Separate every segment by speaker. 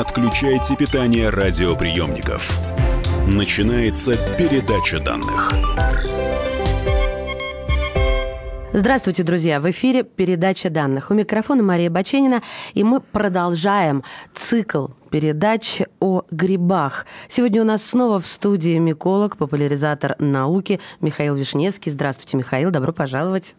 Speaker 1: отключайте питание радиоприемников. Начинается передача данных.
Speaker 2: Здравствуйте, друзья! В эфире передача данных. У микрофона Мария Баченина, и мы продолжаем цикл передач о грибах. Сегодня у нас снова в студии миколог, популяризатор науки Михаил Вишневский. Здравствуйте, Михаил, добро пожаловать.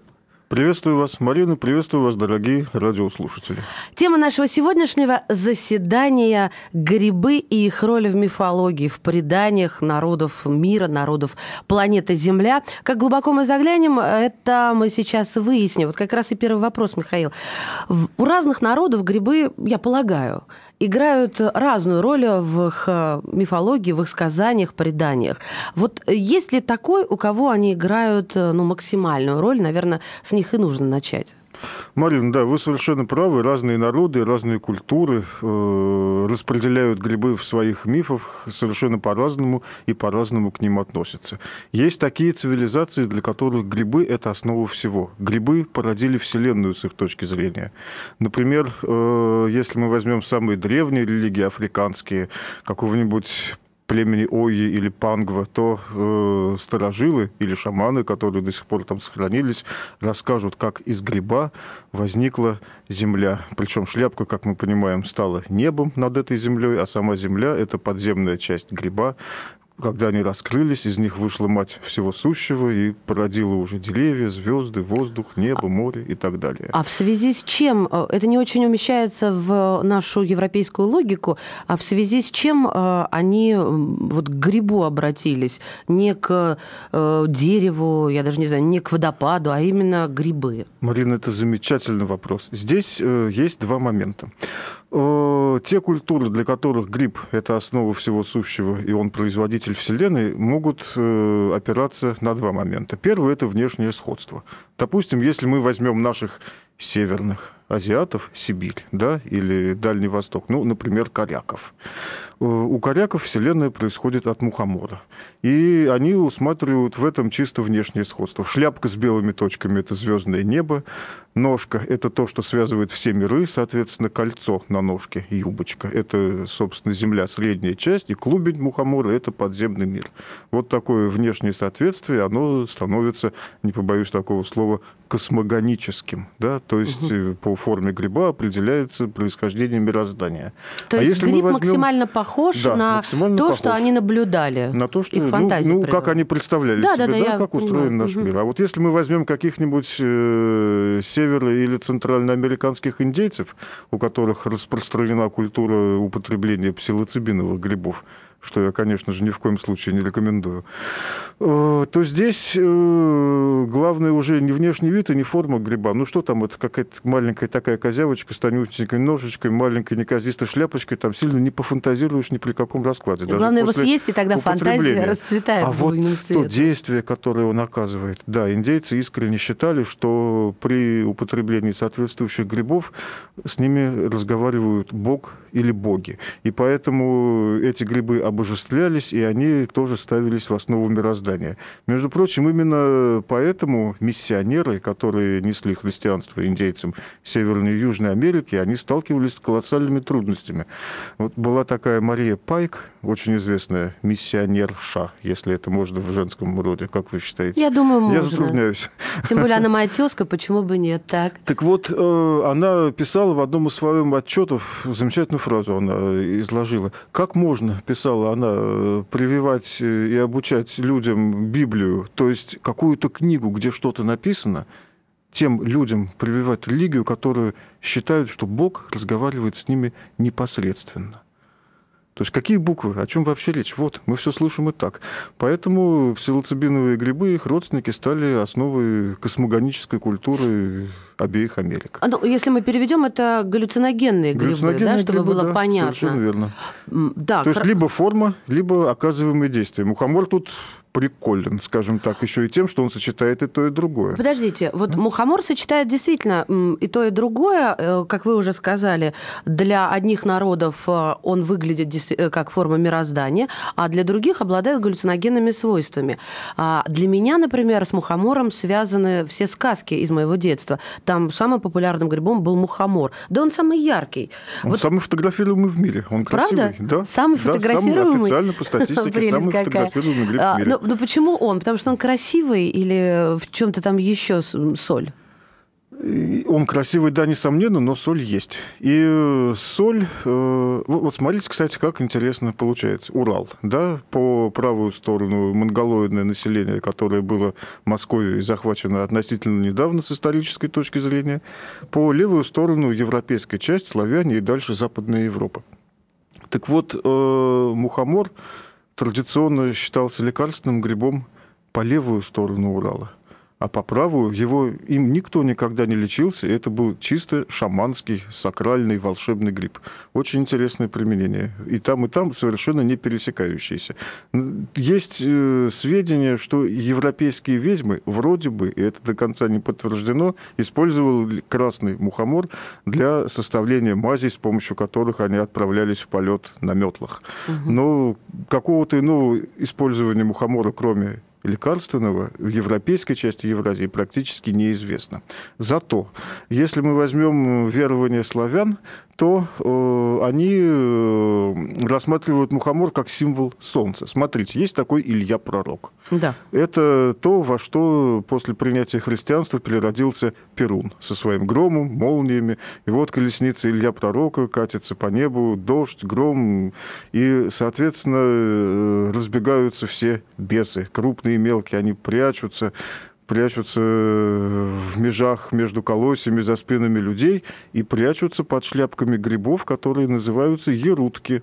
Speaker 3: Приветствую вас, Марина, приветствую вас, дорогие радиослушатели.
Speaker 2: Тема нашего сегодняшнего заседания – грибы и их роль в мифологии, в преданиях народов мира, народов планеты Земля. Как глубоко мы заглянем, это мы сейчас выясним. Вот как раз и первый вопрос, Михаил. У разных народов грибы, я полагаю, играют разную роль в их э, мифологии, в их сказаниях, преданиях. Вот есть ли такой, у кого они играют э, ну, максимальную роль? Наверное, с них и нужно начать.
Speaker 3: Марин, да, вы совершенно правы. Разные народы, разные культуры э, распределяют грибы в своих мифах совершенно по-разному и по-разному к ним относятся. Есть такие цивилизации, для которых грибы – это основа всего. Грибы породили Вселенную с их точки зрения. Например, э, если мы возьмем самые древние религии африканские, какого-нибудь племени Ойи или Пангва, то э, старожилы или шаманы, которые до сих пор там сохранились, расскажут, как из гриба возникла земля. Причем шляпка, как мы понимаем, стала небом над этой землей, а сама земля – это подземная часть гриба, когда они раскрылись, из них вышла мать всего сущего и породила уже деревья, звезды, воздух, небо, море и так далее.
Speaker 2: А в связи с чем? Э, это не очень умещается в нашу европейскую логику, а в связи с чем э, они вот к грибу обратились? Не к э, дереву, я даже не знаю, не к водопаду, а именно грибы?
Speaker 3: Марина, это замечательный вопрос. Здесь есть два момента. Те культуры, для которых гриб – это основа всего сущего, и он производитель Вселенной, могут э, опираться на два момента. Первый – это внешнее сходство. Допустим, если мы возьмем наших северных азиатов, Сибирь, да, или Дальний Восток, ну, например, коряков. Э, у коряков Вселенная происходит от мухомора. И они усматривают в этом чисто внешнее сходство. Шляпка с белыми точками – это звездное небо, ножка – это то, что связывает все миры, соответственно, кольцо на ножке, юбочка – это, собственно, Земля, средняя часть, и клубень мухомора – это подземный мир. Вот такое внешнее соответствие, оно становится, не побоюсь такого слова, космогоническим, да, то есть угу. по форме гриба определяется происхождение мироздания.
Speaker 2: То а есть если гриб возьмем... максимально похож да, на то, похож. что они наблюдали.
Speaker 3: На то, что, Их ну, ну как они представляли да, себе, да, да, да как устроен понимаю. наш угу. мир. А вот если мы возьмем каких-нибудь э, северо- или центральноамериканских индейцев, у которых распространена культура употребления псилоцибиновых грибов, что я, конечно же, ни в коем случае не рекомендую, э, то здесь э, главное уже не внешний вид и не форма гриба. Ну что там, это какая-то маленькая такая козявочка с тонюсенькой ножичкой, маленькой неказистой шляпочкой, там сильно не пофантазируешь ни при каком раскладе.
Speaker 2: Даже главное его съесть, и тогда фантазия расцветает
Speaker 3: А вот цветом. то действие, которое он оказывает. Да, индейцы искренне считали, что при употреблении соответствующих грибов с ними разговаривают бог или боги. И поэтому эти грибы обожествлялись, и они тоже ставились в основу мироздания. Между прочим, именно поэтому миссионеры, которые несли христианство индейцам Северной и Южной Америки, они сталкивались с колоссальными трудностями. Вот была такая Мария Пайк, очень известная миссионерша, если это можно в женском роде, как вы считаете?
Speaker 2: Я думаю, можно.
Speaker 3: Я затрудняюсь.
Speaker 2: Тем более она моя тезка, почему бы нет, так?
Speaker 3: Так вот, э, она писала в одном из своих отчетов, замечательную фразу она изложила. Как можно, писала она э, прививать э, и обучать людям Библию, то есть какую-то книгу, где что-то написано, тем людям прививать религию, которые считают, что Бог разговаривает с ними непосредственно. То есть какие буквы? О чем вообще речь? Вот, мы все слышим и так. Поэтому псилоцибиновые грибы и их родственники стали основой космогонической культуры обеих Америк.
Speaker 2: А, ну, если мы переведем, это галлюциногенные, галлюциногенные грибы, да, чтобы грибы, было
Speaker 3: да,
Speaker 2: понятно.
Speaker 3: Совершенно верно. Да, То есть либо форма, либо оказываемые действия. Мухомор тут приколен, скажем так, еще и тем, что он сочетает и то, и другое.
Speaker 2: Подождите, вот мухомор сочетает действительно и то, и другое, э, как вы уже сказали, для одних народов э, он выглядит э, как форма мироздания, а для других обладает галлюциногенными свойствами. А для меня, например, с мухомором связаны все сказки из моего детства. Там самым популярным грибом был мухомор. Да он самый яркий.
Speaker 3: Он вот... самый фотографируемый в мире. Он красивый.
Speaker 2: Правда? Да. Самый фотографируемый? Да, самый
Speaker 3: официально по статистике самый фотографируемый гриб в а, мире.
Speaker 2: Ну, почему он? Потому что он красивый или в чем-то там еще соль?
Speaker 3: Он красивый, да, несомненно, но соль есть. И э, соль... Э, вот смотрите, кстати, как интересно получается. Урал, да, по правую сторону монголоидное население, которое было Москвой захвачено относительно недавно с исторической точки зрения, по левую сторону европейская часть, славяне и дальше Западная Европа. Так вот, э, мухомор традиционно считался лекарственным грибом по левую сторону Урала а по правую его им никто никогда не лечился, и это был чисто шаманский, сакральный, волшебный гриб. Очень интересное применение. И там, и там совершенно не пересекающиеся. Есть э, сведения, что европейские ведьмы, вроде бы, и это до конца не подтверждено, использовали красный мухомор для составления мазей, с помощью которых они отправлялись в полет на метлах. Угу. Но какого-то иного использования мухомора, кроме лекарственного в европейской части Евразии практически неизвестно. Зато, если мы возьмем верование славян, то э, они э, рассматривают мухомор как символ солнца. Смотрите, есть такой Илья Пророк.
Speaker 2: Да.
Speaker 3: Это то, во что после принятия христианства переродился Перун со своим громом, молниями. И вот колесница Илья Пророка катится по небу, дождь, гром, и, соответственно, э, разбегаются все бесы, крупные и мелкие, они прячутся, прячутся в межах между колосьями за спинами людей и прячутся под шляпками грибов, которые называются ерутки.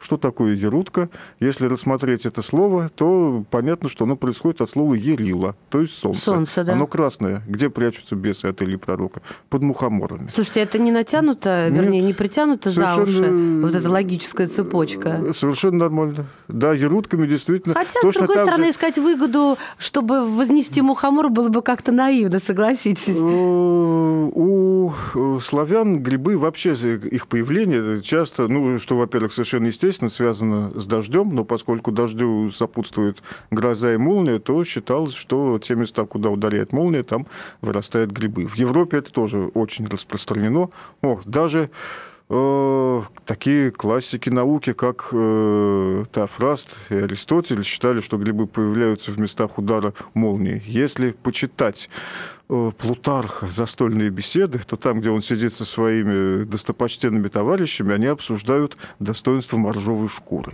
Speaker 3: Что такое ерутка? Если рассмотреть это слово, то понятно, что оно происходит от слова ерила, то есть солнце.
Speaker 2: Солнце, да.
Speaker 3: Оно красное. Где прячутся бесы от Ильи Пророка? Под мухоморами.
Speaker 2: Слушайте, это не натянуто, Нет, вернее, не притянуто за уши, вот эта логическая цепочка?
Speaker 3: Совершенно нормально. Да, ерутками действительно...
Speaker 2: Хотя, с другой стороны, же... искать выгоду, чтобы вознести мухомор, было бы как-то наивно, согласитесь. Э,
Speaker 3: у э, славян грибы, вообще их появление часто, ну, что, во-первых, совершенно естественно, естественно, связано с дождем, но поскольку дождю сопутствует гроза и молния, то считалось, что те места, куда ударяет молния, там вырастают грибы. В Европе это тоже очень распространено. О, даже э, такие классики науки, как э, Тафраст и Аристотель, считали, что грибы появляются в местах удара молнии. Если почитать Э, Плутарха «Застольные беседы», то там, где он сидит со своими достопочтенными товарищами, они обсуждают достоинство моржовой шкуры.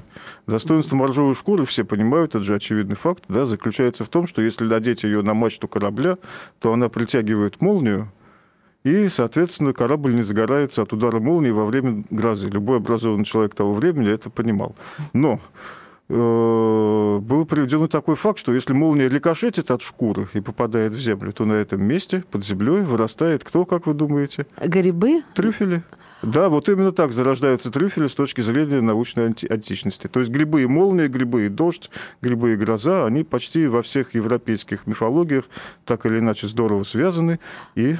Speaker 3: Достоинство моржовой шкуры, все понимают, это же очевидный факт, да, заключается в том, что если надеть ее на мачту корабля, то она притягивает молнию, и, соответственно, корабль не загорается от удара молнии во время грозы. Любой образованный человек того времени это понимал. Но Э, был приведен такой факт, что если молния рикошетит от шкуры и попадает в землю, то на этом месте под землей вырастает кто, как вы думаете?
Speaker 2: Грибы?
Speaker 3: Трюфели. Да, вот именно так зарождаются трюфели с точки зрения научной анти- античности. То есть грибы и молния, грибы и дождь, грибы и гроза, они почти во всех европейских мифологиях так или иначе здорово связаны и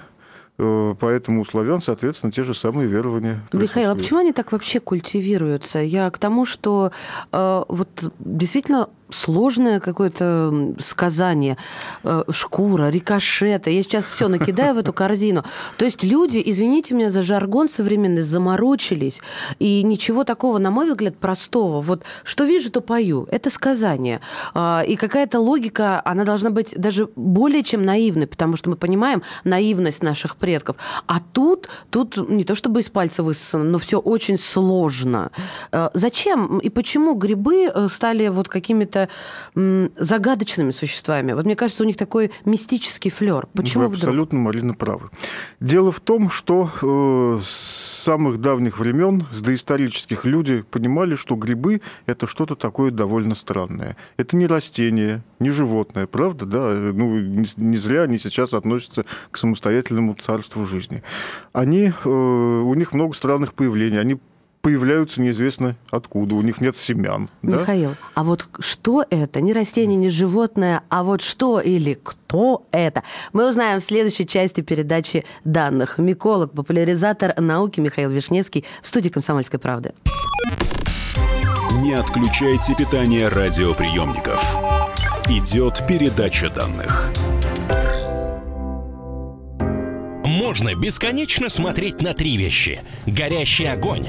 Speaker 3: поэтому у славян, соответственно, те же самые верования.
Speaker 2: Михаил, а почему они так вообще культивируются? Я к тому, что э, вот действительно сложное какое-то сказание, э, шкура, рикошета. Я сейчас все накидаю в эту корзину. То есть люди, извините меня за жаргон современный, заморочились. И ничего такого, на мой взгляд, простого. Вот что вижу, то пою. Это сказание. А, и какая-то логика, она должна быть даже более чем наивной, потому что мы понимаем наивность наших предков. А тут, тут не то чтобы из пальца высосано, но все очень сложно. Э, зачем и почему грибы э, стали вот какими-то загадочными существами. Вот мне кажется, у них такой мистический флер. Почему
Speaker 3: Вы абсолютно, вдруг? Марина, правы. Дело в том, что э, с самых давних времен, с доисторических, люди понимали, что грибы – это что-то такое довольно странное. Это не растение, не животное, правда? Да? Ну, не, не зря они сейчас относятся к самостоятельному царству жизни. Они, э, у них много странных появлений. Они появляются неизвестно откуда, у них нет семян.
Speaker 2: Михаил, да? а вот что это? Не растение, не животное, а вот что или кто это? Мы узнаем в следующей части передачи данных. Миколог, популяризатор науки Михаил Вишневский в студии «Комсомольской правды».
Speaker 1: Не отключайте питание радиоприемников. Идет передача данных.
Speaker 4: Можно бесконечно смотреть на три вещи. Горящий огонь,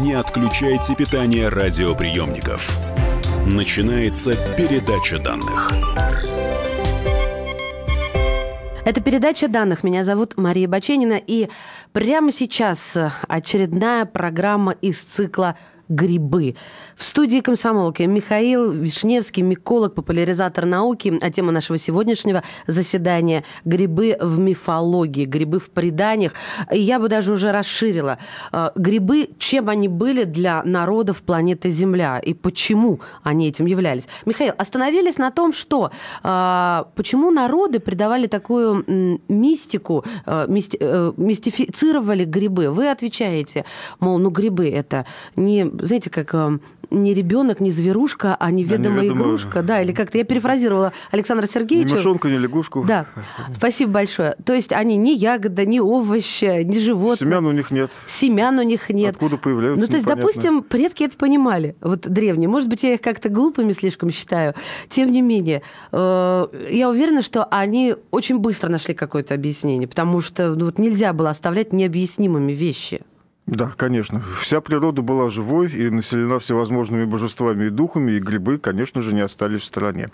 Speaker 1: Не отключайте питание радиоприемников. Начинается передача данных.
Speaker 2: Это передача данных. Меня зовут Мария Баченина. И прямо сейчас очередная программа из цикла грибы. В студии комсомолки Михаил Вишневский, миколог, популяризатор науки. А тема нашего сегодняшнего заседания – грибы в мифологии, грибы в преданиях. И я бы даже уже расширила. Э, грибы, чем они были для народов планеты Земля и почему они этим являлись. Михаил, остановились на том, что э, почему народы придавали такую мистику, э, мистифицировали грибы. Вы отвечаете, мол, ну грибы это не знаете, как э, не ребенок, не зверушка, а неведомая, а неведомая... игрушка. Да, или как-то я перефразировала Александра Сергеевича.
Speaker 3: Не мышонка, не лягушку.
Speaker 2: Да. Спасибо большое. То есть они не ягода, не овощ, не животное.
Speaker 3: Семян у них нет.
Speaker 2: Семян у них нет.
Speaker 3: Откуда появляются,
Speaker 2: Ну, то есть,
Speaker 3: непонятно.
Speaker 2: допустим, предки это понимали, вот древние. Может быть, я их как-то глупыми слишком считаю. Тем не менее, э, я уверена, что они очень быстро нашли какое-то объяснение, потому что ну, вот нельзя было оставлять необъяснимыми вещи.
Speaker 3: Да, конечно. Вся природа была живой и населена всевозможными божествами и духами, и грибы, конечно же, не остались в стороне.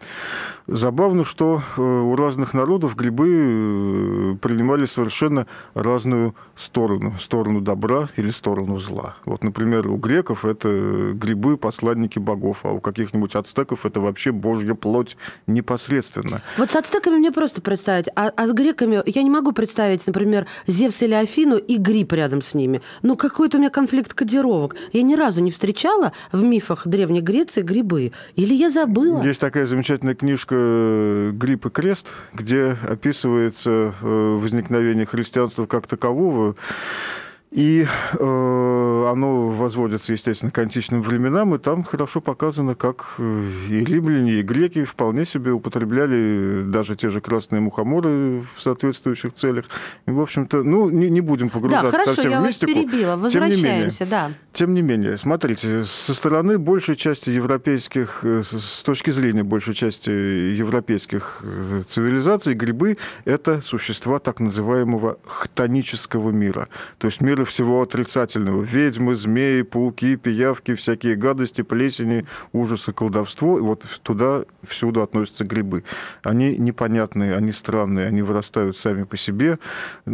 Speaker 3: Забавно, что э, у разных народов грибы э, принимали совершенно разную сторону. Сторону добра или сторону зла. Вот, например, у греков это грибы – посланники богов, а у каких-нибудь ацтеков это вообще божья плоть непосредственно.
Speaker 2: Вот с ацтеками мне просто представить, а, а с греками я не могу представить, например, Зевс или Афину и гриб рядом с ними. Ну, какой-то у меня конфликт кодировок. Я ни разу не встречала в мифах Древней Греции грибы. Или я забыла?
Speaker 3: Есть такая замечательная книжка «Гриб и крест», где описывается э, возникновение христианства как такового. И э, оно возводится, естественно, к античным временам, и там хорошо показано, как э, и римляне, и греки вполне себе употребляли даже те же красные мухоморы в соответствующих целях. И, в общем-то, ну, не, не будем погружаться
Speaker 2: да, хорошо,
Speaker 3: совсем
Speaker 2: я
Speaker 3: в мистику.
Speaker 2: Вас перебила. Возвращаемся,
Speaker 3: тем не менее,
Speaker 2: да.
Speaker 3: Тем не менее, смотрите, со стороны большей части европейских, э, с точки зрения большей части европейских э, цивилизаций, грибы – это существа так называемого хтонического мира, то есть мира всего отрицательного. Ведьмы, змеи, пауки, пиявки, всякие гадости, плесени, ужасы, колдовство. И вот туда всюду относятся грибы. Они непонятные, они странные, они вырастают сами по себе.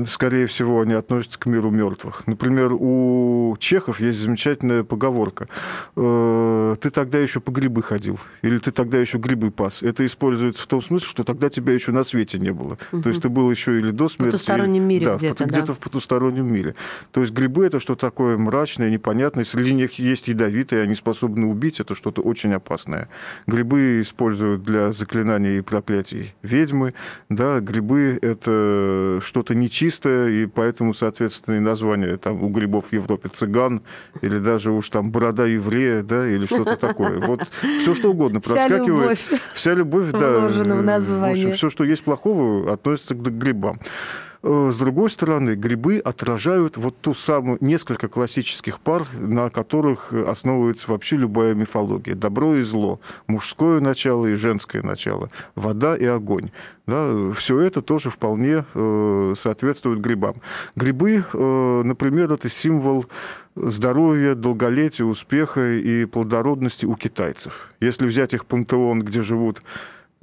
Speaker 3: Скорее всего, они относятся к миру мертвых. Например, у чехов есть замечательная поговорка. «Э, ты тогда еще по грибы ходил. Или ты тогда еще грибы пас. Это используется в том смысле, что тогда тебя еще на свете не было. Угу. То есть ты был еще или до смерти.
Speaker 2: В потустороннем мире
Speaker 3: да,
Speaker 2: где-то.
Speaker 3: Где-то
Speaker 2: да?
Speaker 3: в потустороннем мире. То есть грибы это что такое мрачное, непонятное. Среди них есть ядовитые, они способны убить. Это что-то очень опасное. Грибы используют для заклинаний и проклятий ведьмы. Да, грибы это что-то нечистое, и поэтому, соответственно, и название там у грибов в Европе цыган, или даже уж там борода еврея, да, или что-то такое. Вот все что угодно проскакивает.
Speaker 2: Вся любовь.
Speaker 3: Вся любовь, да.
Speaker 2: в название.
Speaker 3: В общем, все, что есть плохого, относится к грибам. Э, с другой стороны, грибы отражают вот ту самую несколько классических пар, на которых основывается вообще любая мифология. Добро и зло, мужское начало и женское начало, вода и огонь. Да, все это тоже вполне э, соответствует грибам. Грибы, э, например, это символ здоровья, долголетия, успеха и плодородности у китайцев. Если взять их пантеон, где живут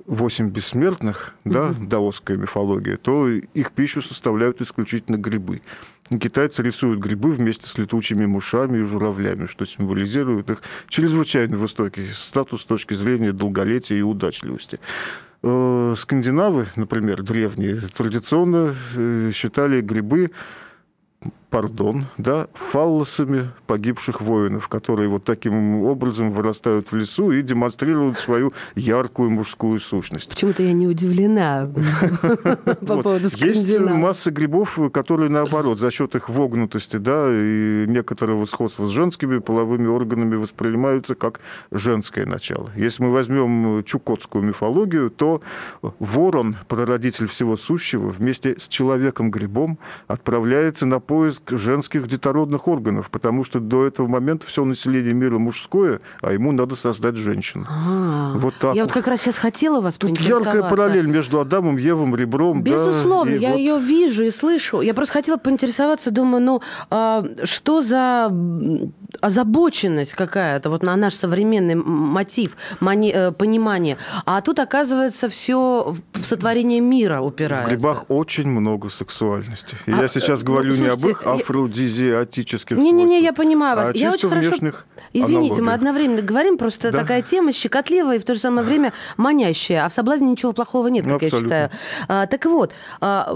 Speaker 3: восемь бессмертных, да, даосская мифология, то их пищу составляют исключительно грибы. Китайцы рисуют грибы вместе с летучими мышами и журавлями, что символизирует их чрезвычайно высокий статус с точки зрения долголетия и удачливости. Э, скандинавы, например, древние, традиционно э, считали грибы пардон, да, фаллосами погибших воинов, которые вот таким образом вырастают в лесу и демонстрируют свою яркую мужскую сущность.
Speaker 2: Почему-то я не удивлена по поводу
Speaker 3: Есть масса грибов, которые, наоборот, за счет их вогнутости, да, и некоторого сходства с женскими половыми органами воспринимаются как женское начало. Если мы возьмем чукотскую мифологию, то ворон, прародитель всего сущего, вместе с человеком-грибом отправляется на поиск женских детородных органов, потому что до этого момента все население мира мужское, а ему надо создать женщину.
Speaker 2: А, вот так. Я вот как раз сейчас хотела вас Тут
Speaker 3: яркая параллель между Адамом, Евом, ребром.
Speaker 2: Безусловно, да, я вот... ее вижу и слышу. Я просто хотела поинтересоваться, думаю, ну, а, что за озабоченность какая-то вот на наш современный мотив, мани, э, понимание. А тут, оказывается, все в сотворение мира упирается.
Speaker 3: В грибах очень много сексуальности. И а, я сейчас э, говорю ну, слушайте, не об их афродизиатических
Speaker 2: Не-не-не, я понимаю вас. А я очень хорошо... Извините, аналогиях. мы одновременно говорим, просто да? такая тема щекотливая и в то же самое время манящая. А в соблазне ничего плохого нет, как Абсолютно. я считаю. А, так вот, а,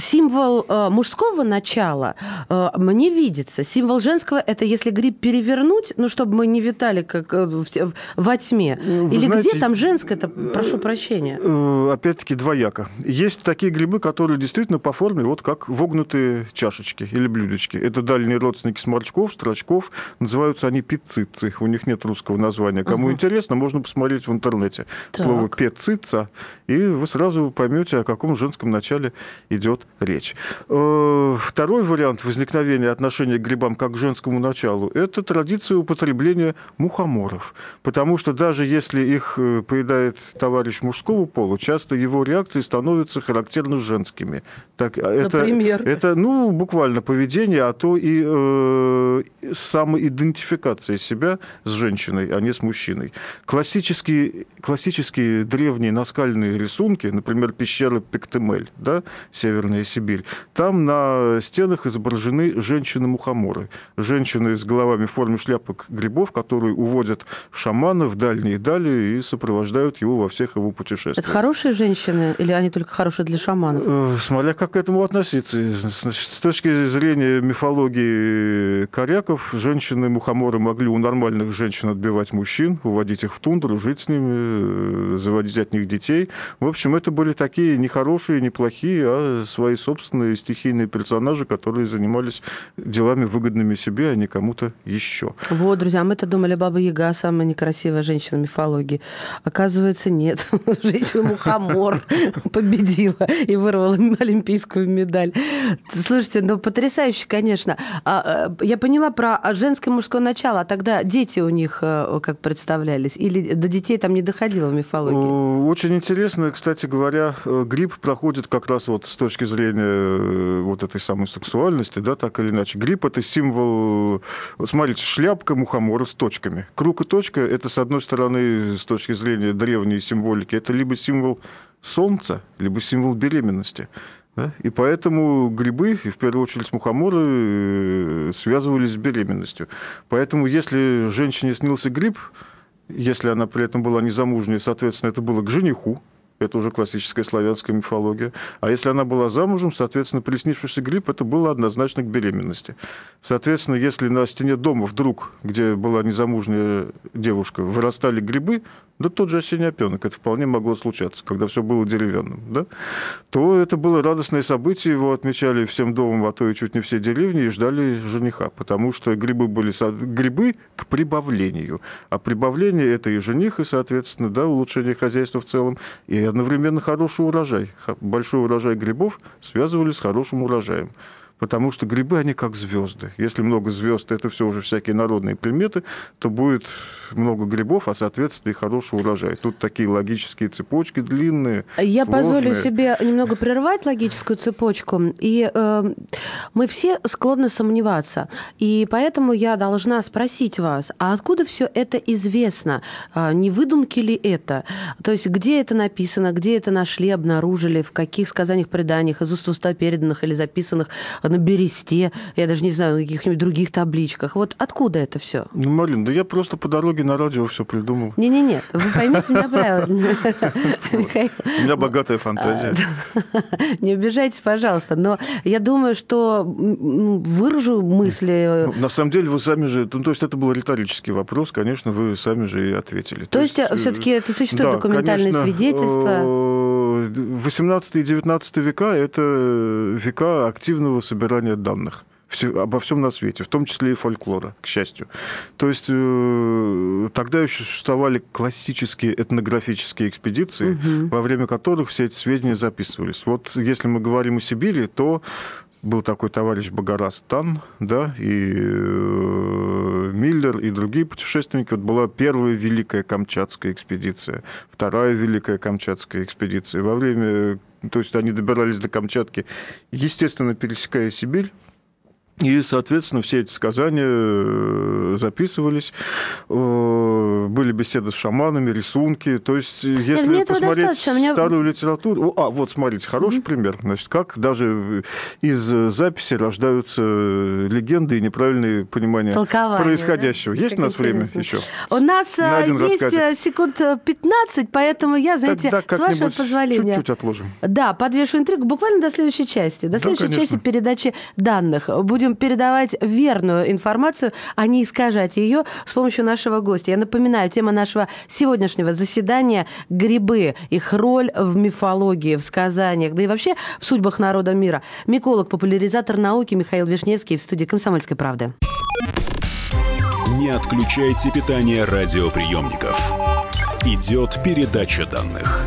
Speaker 2: символ э, мужского начала э, мне видится. Символ женского – это если гриб перевернуть, ну, чтобы мы не витали как э, в, во тьме. Ну, вы Или знаете, где там женское это прошу прощения?
Speaker 3: Опять-таки двояко. Есть такие грибы, которые действительно по форме вот как вогнутые чашечки или блюдечки. Это дальние родственники сморчков, строчков. Называются они пиццицы. У них нет русского названия. Кому угу. интересно, можно посмотреть в интернете. Так. Слово пецица, и вы сразу поймете, о каком женском начале идет речь. Э, второй вариант возникновения отношения к грибам как к женскому началу – это традиция употребления мухоморов. Потому что даже если их э, поедает товарищ мужского пола, часто его реакции становятся характерно женскими. Так, а это,
Speaker 2: Например?
Speaker 3: Это, ну, буквально поведение, а то и э, самоидентификация себя с женщиной, а не с мужчиной. Классические, классические древние наскальные рисунки, например, пещера Пектемель, да, северная Северная Сибирь. Там на стенах изображены женщины-мухоморы. Женщины с головами в форме шляпок грибов, которые уводят шамана в дальние дали и сопровождают его во всех его путешествиях.
Speaker 2: Это хорошие женщины или они только хорошие для шаманов? Э,
Speaker 3: смотря как к этому относиться. Значит, с точки зрения мифологии коряков, женщины-мухоморы могли у нормальных женщин отбивать мужчин, уводить их в тундру, жить с ними, э, заводить от них детей. В общем, это были такие нехорошие, неплохие, а свои собственные стихийные персонажи, которые занимались делами выгодными себе, а не кому-то еще.
Speaker 2: Вот, друзья, мы-то думали, Баба Яга самая некрасивая женщина мифологии. Оказывается, нет. Женщина-мухомор победила и вырвала олимпийскую медаль. Слушайте, ну потрясающе, конечно. А, э, я поняла про женское и мужское начало, а тогда дети у них э, как представлялись? Или до детей там не доходило в мифологии?
Speaker 3: Очень интересно, кстати говоря, э, грипп проходит как раз вот с точки зрения зрения вот этой самой сексуальности, да, так или иначе. Гриб – это символ, смотрите, шляпка мухомора с точками. Круг и точка – это, с одной стороны, с точки зрения древней символики, это либо символ солнца, либо символ беременности. Да? И поэтому грибы, и в первую очередь мухоморы, э, связывались с беременностью. Поэтому если женщине снился гриб, если она при этом была незамужней, соответственно, это было к жениху, это уже классическая славянская мифология. А если она была замужем, соответственно, приснившийся гриб, это было однозначно к беременности. Соответственно, если на стене дома вдруг, где была незамужняя девушка, вырастали грибы, да тот же осенний опенок, это вполне могло случаться, когда все было деревянным, да, то это было радостное событие, его отмечали всем домом, а то и чуть не все деревни, и ждали жениха, потому что грибы были грибы к прибавлению, а прибавление – это и жених, и, соответственно, да, улучшение хозяйства в целом, и одновременно хороший урожай. Большой урожай грибов связывали с хорошим урожаем потому что грибы, они как звезды. Если много звезд, это все уже всякие народные приметы, то будет много грибов, а, соответственно, и хороший урожай. Тут такие логические цепочки длинные,
Speaker 2: Я
Speaker 3: сложные.
Speaker 2: позволю себе немного прервать логическую цепочку. И э, мы все склонны сомневаться. И поэтому я должна спросить вас, а откуда все это известно? А, не выдумки ли это? То есть где это написано, где это нашли, обнаружили, в каких сказаниях, преданиях, из уст уста переданных или записанных на бересте, я даже не знаю, на каких-нибудь других табличках. Вот откуда это все?
Speaker 3: Ну, Марин, да я просто по дороге на радио все придумал.
Speaker 2: Не-не-не, вы поймите меня правильно.
Speaker 3: У меня богатая фантазия.
Speaker 2: Не обижайтесь, пожалуйста, но я думаю, что выражу мысли...
Speaker 3: Ну, на самом деле вы сами же... Ну, то есть это был риторический вопрос, конечно, вы сами же и ответили.
Speaker 2: То, есть, есть все-таки это существует документальное свидетельство?
Speaker 3: 18 и 19 века – это века активного собирания данных все, обо всем на свете, в том числе и фольклора, к счастью. То есть э, тогда еще существовали классические этнографические экспедиции, угу. во время которых все эти сведения записывались. Вот если мы говорим о Сибири, то был такой товарищ Багарас Тан, да, и э, Миллер, и другие путешественники. Вот была первая Великая Камчатская экспедиция, вторая Великая Камчатская экспедиция. Во время, то есть они добирались до Камчатки, естественно, пересекая Сибирь, и, соответственно, все эти сказания э, записывались, э, были беседы с шаманами, рисунки. То есть, если Нет, посмотреть старую меня... литературу... А, вот, смотрите, хороший mm-hmm. пример. Значит, как даже из записи рождаются легенды и неправильные понимания Толкование, происходящего. Да? Есть как у нас интересно. время еще?
Speaker 2: У нас э, есть рассказик. секунд 15, поэтому я, знаете, Тогда с вашего позволения...
Speaker 3: чуть-чуть отложим.
Speaker 2: Да, подвешу интригу буквально до следующей части. До следующей да, части передачи данных. Будем будем передавать верную информацию, а не искажать ее с помощью нашего гостя. Я напоминаю, тема нашего сегодняшнего заседания – грибы, их роль в мифологии, в сказаниях, да и вообще в судьбах народа мира. Миколог, популяризатор науки Михаил Вишневский в студии «Комсомольской правды».
Speaker 1: Не отключайте питание радиоприемников. Идет передача данных.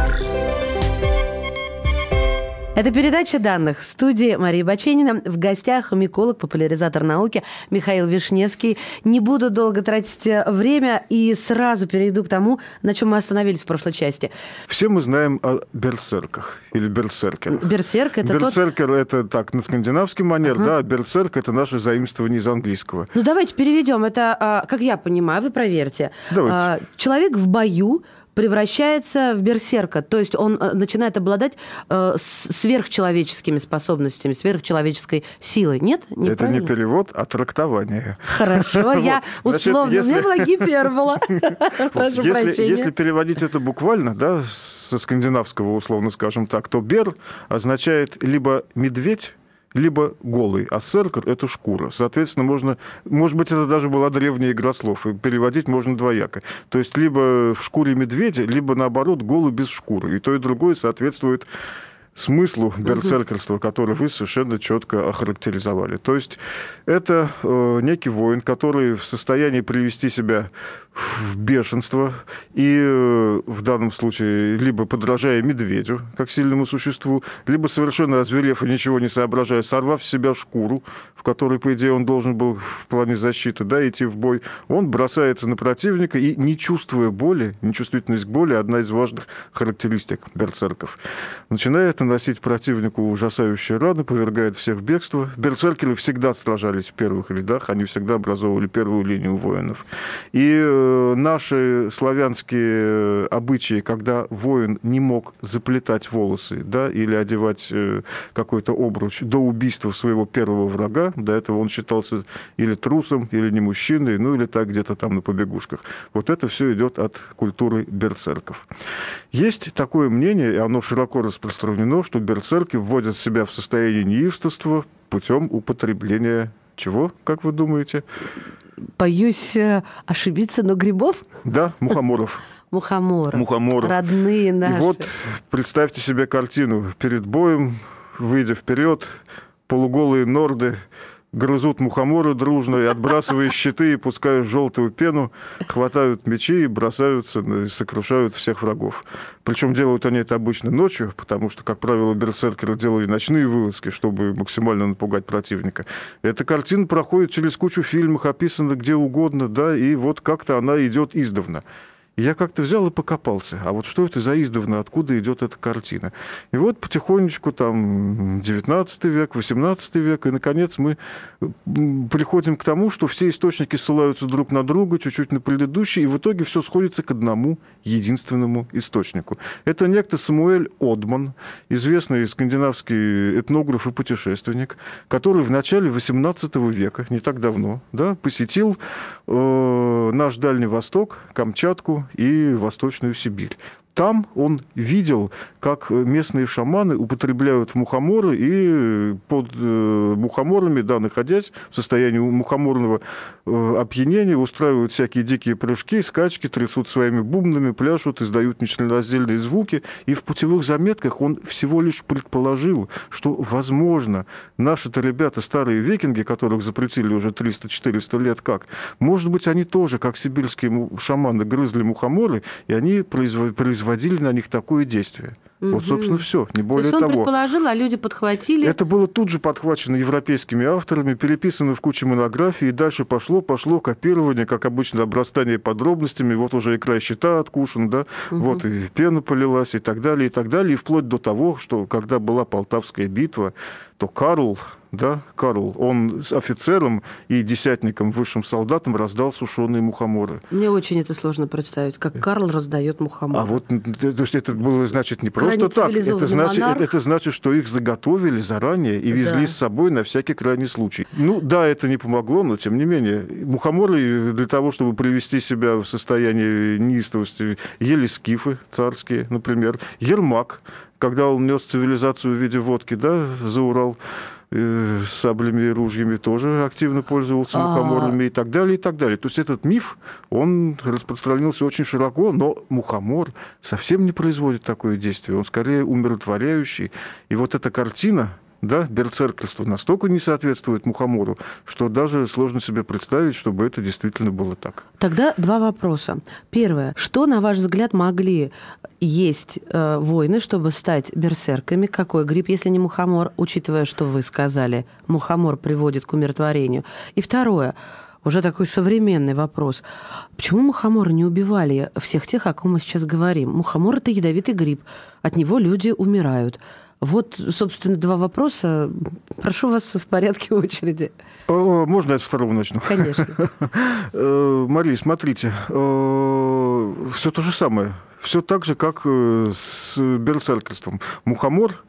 Speaker 2: Это передача данных. В студии Мария Баченина. В гостях миколог, популяризатор науки Михаил Вишневский. Не буду долго тратить э, время и сразу перейду к тому, на чем мы остановились в прошлой части.
Speaker 3: Все мы знаем о берсерках или берсеркерах.
Speaker 2: Берсерк это
Speaker 3: Берсеркер
Speaker 2: тот...
Speaker 3: это так, на скандинавский манер, ага. да, а берсерк это наше заимствование из английского.
Speaker 2: Ну давайте переведем. Это, а, как я понимаю, вы проверьте. Давайте. А, человек в бою превращается в берсерка, то есть он э, начинает обладать э, сверхчеловеческими способностями, сверхчеловеческой силой. Нет?
Speaker 3: Это не перевод, а трактование.
Speaker 2: Хорошо, я условно, у меня была гипербола. Прошу прощения.
Speaker 3: Если переводить это буквально, да, со скандинавского, условно скажем так, то бер означает либо медведь, либо голый, а серкер – это шкура. Соответственно, можно, может быть, это даже была древняя игра слов, и переводить можно двояко. То есть, либо в шкуре медведя, либо, наоборот, голый без шкуры. И то, и другое соответствует смыслу берсеркерства, который вы совершенно четко охарактеризовали. То есть это э, некий воин, который в состоянии привести себя в бешенство и э, в данном случае либо подражая медведю, как сильному существу, либо совершенно озверев и ничего не соображая, сорвав с себя шкуру, в которой, по идее, он должен был в плане защиты да, идти в бой, он бросается на противника и, не чувствуя боли, нечувствительность к боли, одна из важных характеристик берсерков, начинает наносить противнику ужасающие раны, повергает всех в бегство. Берсеркеры всегда сражались в первых рядах, они всегда образовывали первую линию воинов. И э, наши славянские обычаи, когда воин не мог заплетать волосы да, или одевать э, какой-то обруч до убийства своего первого врага, до этого он считался или трусом, или не мужчиной, ну или так где-то там на побегушках. Вот это все идет от культуры берсерков. Есть такое мнение, и оно широко распространено, что берсерки вводят себя в состояние неистовства путем употребления чего, как вы думаете?
Speaker 2: Боюсь э, ошибиться, но грибов?
Speaker 3: Да, мухоморов.
Speaker 2: Мухоморы.
Speaker 3: Мухоморов.
Speaker 2: Родные наши.
Speaker 3: И вот представьте себе картину. Перед боем, выйдя вперед, полуголые норды грызут мухоморы дружно и, отбрасывая щиты и пуская желтую пену, хватают мечи и бросаются, и сокрушают всех врагов. Причем делают они это обычно ночью, потому что, как правило, берсеркеры делали ночные вылазки, чтобы максимально напугать противника. Эта картина проходит через кучу фильмов, описана где угодно, да, и вот как-то она идет издавна. Я как-то взял и покопался. А вот что это за издавна, откуда идет эта картина? И вот потихонечку там 19 век, 18 век, и, наконец, мы приходим к тому, что все источники ссылаются друг на друга, чуть-чуть на предыдущий, и в итоге все сходится к одному единственному источнику. Это некто Самуэль Одман, известный скандинавский этнограф и путешественник, который в начале 18 века, не так давно, да, посетил э, наш Дальний Восток, Камчатку, и Восточную Сибирь. Там он видел, как местные шаманы употребляют мухоморы и под э, мухоморами, да, находясь в состоянии мухоморного э, опьянения, устраивают всякие дикие прыжки, скачки, трясут своими бубнами, пляшут, издают нечленораздельные звуки. И в путевых заметках он всего лишь предположил, что, возможно, наши-то ребята, старые викинги, которых запретили уже 300-400 лет как, может быть, они тоже, как сибирские шаманы, грызли мухоморы, и они производили производили на них такое действие. Угу. Вот, собственно, все, не более
Speaker 2: То есть он
Speaker 3: того.
Speaker 2: предположил, а люди подхватили.
Speaker 3: Это было тут же подхвачено европейскими авторами, переписано в куче монографий, и дальше пошло, пошло копирование, как обычно, обрастание подробностями. Вот уже и край щита откушен, да, угу. вот и пена полилась, и так далее, и так далее. И вплоть до того, что когда была Полтавская битва, то Карл, да, Карл, он с офицером и десятником, высшим солдатом раздал сушеные мухоморы.
Speaker 2: Мне очень это сложно представить, как Карл раздает мухоморы.
Speaker 3: А вот, то есть это было, значит, не просто так. Это значит, это, это значит, что их заготовили заранее и везли да. с собой на всякий крайний случай. Ну, да, это не помогло, но тем не менее. Мухоморы для того, чтобы привести себя в состояние неистовости, ели скифы царские, например, Ермак, когда он нес цивилизацию в виде водки, да, за Урал, э, с саблями и ружьями тоже активно пользовался а. мухоморами и так далее, и так далее. То есть этот миф, он распространился очень широко, но мухомор совсем не производит такое действие. Он скорее умиротворяющий. И вот эта картина, да, берцеркерство настолько не соответствует мухомору, что даже сложно себе представить, чтобы это действительно было так.
Speaker 2: Тогда два вопроса. Первое. Что, на ваш взгляд, могли есть э, воины, чтобы стать берсерками? Какой гриб, если не мухомор, учитывая, что вы сказали, мухомор приводит к умиротворению? И второе уже такой современный вопрос. Почему мухоморы не убивали всех тех, о ком мы сейчас говорим? Мухомор – это ядовитый гриб. От него люди умирают. Вот, собственно, два вопроса. Прошу вас в порядке очереди.
Speaker 3: Можно я с второго начну?
Speaker 2: Конечно.
Speaker 3: Э, Мария, смотрите, э, все то же самое. Все так же, как э, с берсеркерством. Мухомор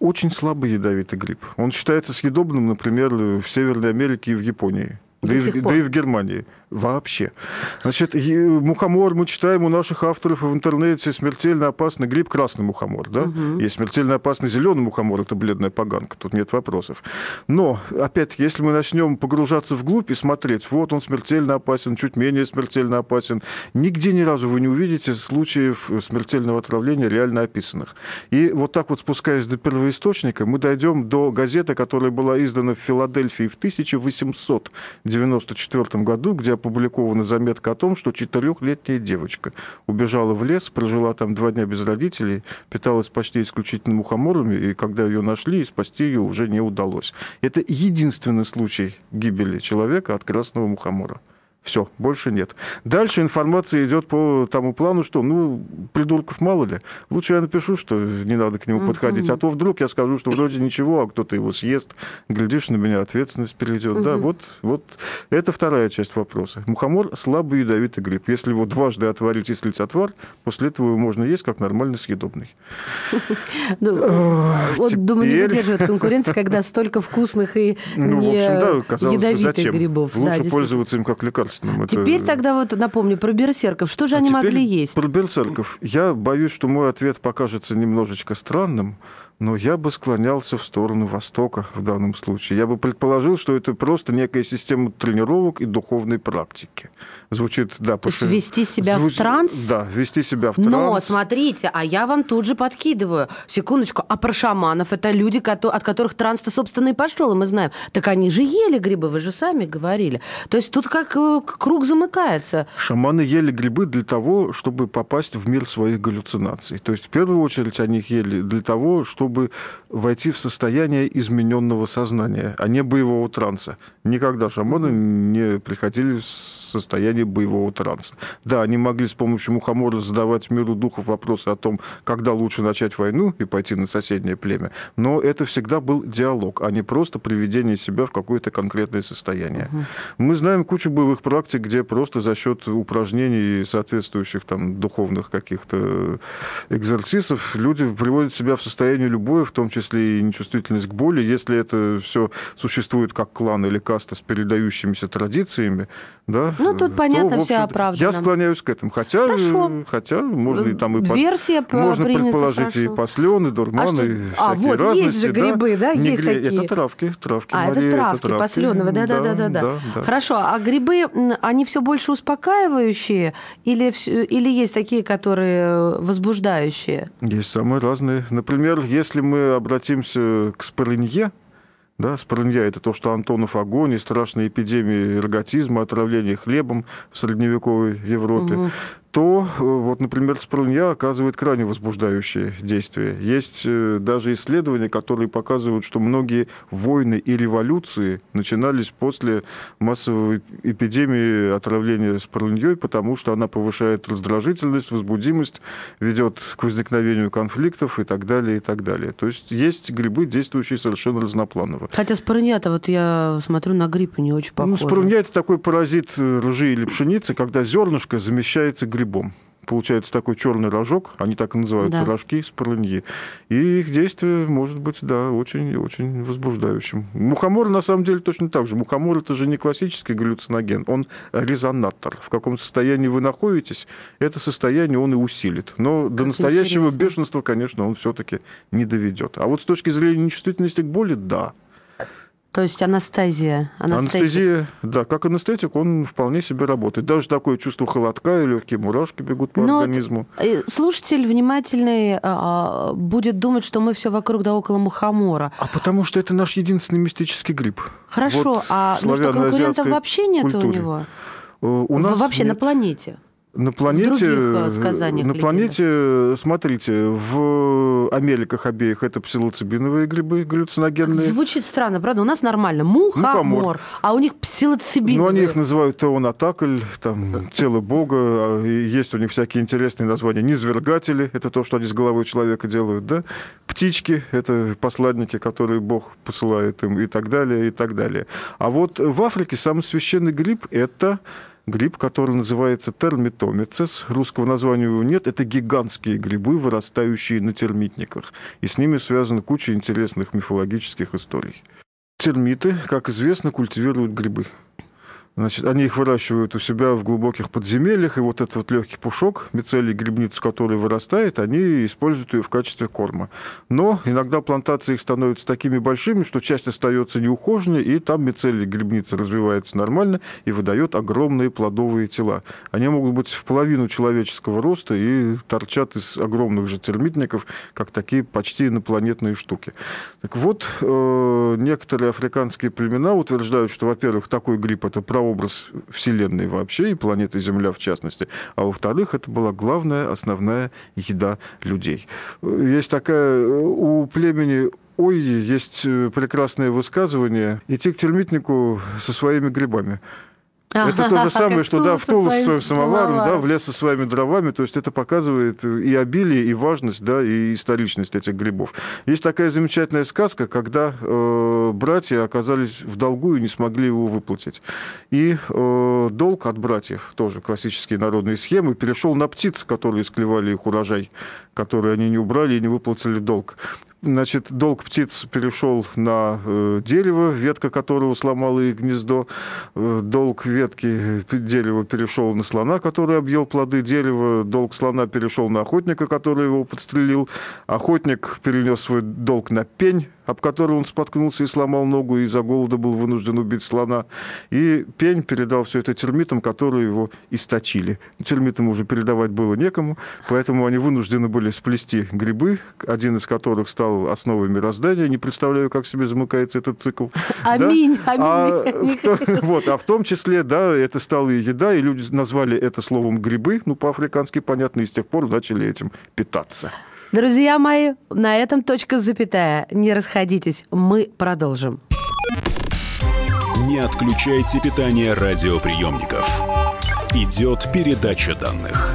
Speaker 3: очень слабый ядовитый гриб. Он считается съедобным, например, в Северной Америке и в Японии. Да и, да и в Германии вообще. Значит, мухомор мы читаем у наших авторов в интернете смертельно опасный гриб красный мухомор, да? Угу. Есть смертельно опасный зеленый мухомор, это бледная поганка, тут нет вопросов. Но, опять, если мы начнем погружаться вглубь и смотреть, вот он смертельно опасен, чуть менее смертельно опасен, нигде ни разу вы не увидите случаев смертельного отравления реально описанных. И вот так вот спускаясь до первоисточника, мы дойдем до газеты, которая была издана в Филадельфии в 1894 году, где опубликована заметка о том, что четырехлетняя девочка убежала в лес, прожила там два дня без родителей, питалась почти исключительно мухоморами, и когда ее нашли, спасти ее уже не удалось. Это единственный случай гибели человека от красного мухомора. Все, больше нет. Дальше информация идет по тому плану, что, ну, придурков мало ли. Лучше я напишу, что не надо к нему подходить, а то вдруг я скажу, что вроде ничего, а кто-то его съест, глядишь, на меня ответственность перейдет. Да, вот, вот это вторая часть вопроса. Мухомор слабый ядовитый гриб. Если его дважды отварить и слить отвар, после этого его можно есть как нормально съедобный.
Speaker 2: Ну, вот, думаю, не выдерживает конкуренции, когда столько вкусных и ну, ядовитых грибов.
Speaker 3: Лучше пользоваться им как лекарством естественным.
Speaker 2: Теперь это... тогда вот напомню про берсерков. Что же а они могли есть?
Speaker 3: Про берсерков. Я боюсь, что мой ответ покажется немножечко странным, но я бы склонялся в сторону Востока в данном случае. Я бы предположил, что это просто некая система тренировок и духовной практики. Звучит, да,
Speaker 2: То есть ввести себя
Speaker 3: Звуч...
Speaker 2: в транс?
Speaker 3: Да, ввести себя в транс.
Speaker 2: Но, смотрите, а я вам тут же подкидываю. Секундочку, а про шаманов это люди, от которых транс-то, собственно, и пошел, и мы знаем. Так они же ели грибы, вы же сами говорили. То есть тут как э, круг замыкается.
Speaker 3: Шаманы ели грибы для того, чтобы попасть в мир своих галлюцинаций. То есть, в первую очередь, они их ели для того, чтобы войти в состояние измененного сознания, а не боевого транса. Никогда шаманы не приходили в состояние боевого транса. Да, они могли с помощью мухомора задавать миру духов вопросы о том, когда лучше начать войну и пойти на соседнее племя, но это всегда был диалог, а не просто приведение себя в какое-то конкретное состояние. Угу. Мы знаем кучу боевых практик, где просто за счет упражнений и соответствующих там духовных каких-то экзорцисов люди приводят себя в состояние любое, в том числе и нечувствительность к боли, если это все существует как клан или каста с передающимися традициями, да,
Speaker 2: ну, тут понятно, то, все оправдано.
Speaker 3: Я склоняюсь к этому. Хотя, Хорошо. хотя можно и там и
Speaker 2: Версия
Speaker 3: пос... можно предположить хорошо. и послены, дурманы,
Speaker 2: а, а вот
Speaker 3: разности,
Speaker 2: есть же грибы, да,
Speaker 3: Не
Speaker 2: есть
Speaker 3: гри...
Speaker 2: такие.
Speaker 3: Это травки, травки.
Speaker 2: А,
Speaker 3: Мария,
Speaker 2: это травки, это травки. посленовые, да, да, да, да, да, да. Хорошо, а грибы, они все больше успокаивающие или, или есть такие, которые возбуждающие?
Speaker 3: Есть самые разные. Например, если мы обратимся к спорынье, да, спорынья – это то, что Антонов огонь и страшные эпидемии эрготизма, отравления хлебом в средневековой Европе. Угу то, э, вот, например, спрынья оказывает крайне возбуждающее действие. Есть э, даже исследования, которые показывают, что многие войны и революции начинались после массовой эпидемии отравления спрыньей, потому что она повышает раздражительность, возбудимость, ведет к возникновению конфликтов и так далее, и так далее. То есть есть грибы, действующие совершенно разнопланово.
Speaker 2: Хотя спрынья-то вот я смотрю на гриб не очень похоже.
Speaker 3: Ну, спрынья – это такой паразит э, ржи или пшеницы, когда зернышко замещается грибом. Получается такой черный рожок, они так и называются, да. рожки с полыньи. И их действие может быть, да, очень-очень возбуждающим. Мухомор, на самом деле, точно так же. Мухомор – это же не классический галлюциноген, он резонатор. В каком состоянии вы находитесь, это состояние он и усилит. Но как до настоящего интересно. бешенства, конечно, он все-таки не доведет. А вот с точки зрения нечувствительности к боли, да.
Speaker 2: То есть анестезия.
Speaker 3: Анестезия, да, как анестетик он вполне себе работает. Даже такое чувство холодка и легкие мурашки бегут по Но организму.
Speaker 2: Вот э, слушатель внимательный а, а, будет думать, что мы все вокруг да около мухомора.
Speaker 3: А потому что это наш единственный мистический гриб.
Speaker 2: Хорошо, вот а ну что, конкурентов вообще нет у него?
Speaker 3: Э, у нас
Speaker 2: вообще
Speaker 3: нет.
Speaker 2: на планете?
Speaker 3: На планете, э, на планете, смотрите, в Америках обеих это псилоцибиновые грибы галлюциногенные.
Speaker 2: Звучит странно, правда? У нас нормально мухомор, мухомор. а у них псилоцибиновые.
Speaker 3: Ну, они их называют теонатакль, там, тело бога, а есть у них всякие интересные названия. Низвергатели, это то, что они с головой человека делают, да? Птички, это посладники, которые бог посылает им, и так далее, и так далее. А вот в Африке самый священный гриб – это гриб, который называется термитомицес. Русского названия его нет. Это гигантские грибы, вырастающие на термитниках. И с ними связана куча интересных мифологических историй. Термиты, как известно, культивируют грибы. Значит, они их выращивают у себя в глубоких подземельях, и вот этот вот легкий пушок, мицелий грибниц, который вырастает, они используют ее в качестве корма. Но иногда плантации их становятся такими большими, что часть остается неухоженной, и там мицелий грибницы развивается нормально и выдает огромные плодовые тела. Они могут быть в половину человеческого роста и торчат из огромных же термитников, как такие почти инопланетные штуки. Так вот, э, некоторые африканские племена утверждают, что, во-первых, такой гриб – это право образ Вселенной вообще и планеты Земля в частности, а во-вторых, это была главная, основная еда людей. Есть такая у племени Ой, есть прекрасное высказывание «Идти к термитнику со своими грибами». Это то же самое, что да, в Тулу со своим самоваром, да, в лес со своими дровами. То есть это показывает и обилие, и важность, да, и историчность этих грибов. Есть такая замечательная сказка, когда э, братья оказались в долгу и не смогли его выплатить. И э, долг от братьев, тоже классические народные схемы, перешел на птиц, которые склевали их урожай, которые они не убрали и не выплатили долг. Значит, долг птиц перешел на э, дерево, ветка которого сломала их гнездо. Э, долг ветки дерева перешел на слона, который объел плоды дерева. Долг слона перешел на охотника, который его подстрелил. Охотник перенес свой долг на пень, об который он споткнулся и сломал ногу, и из-за голода был вынужден убить слона. И пень передал все это термитам, которые его источили. Термитам уже передавать было некому, поэтому они вынуждены были сплести грибы, один из которых стал основой мироздания. Не представляю, как себе замыкается этот цикл.
Speaker 2: Аминь,
Speaker 3: да?
Speaker 2: аминь.
Speaker 3: А, вот, а в том числе, да, это стало и еда, и люди назвали это словом грибы, ну, по-африкански понятно, и с тех пор начали этим питаться.
Speaker 2: Друзья мои, на этом точка запятая. Не расходитесь, мы продолжим.
Speaker 1: Не отключайте питание радиоприемников. Идет передача данных.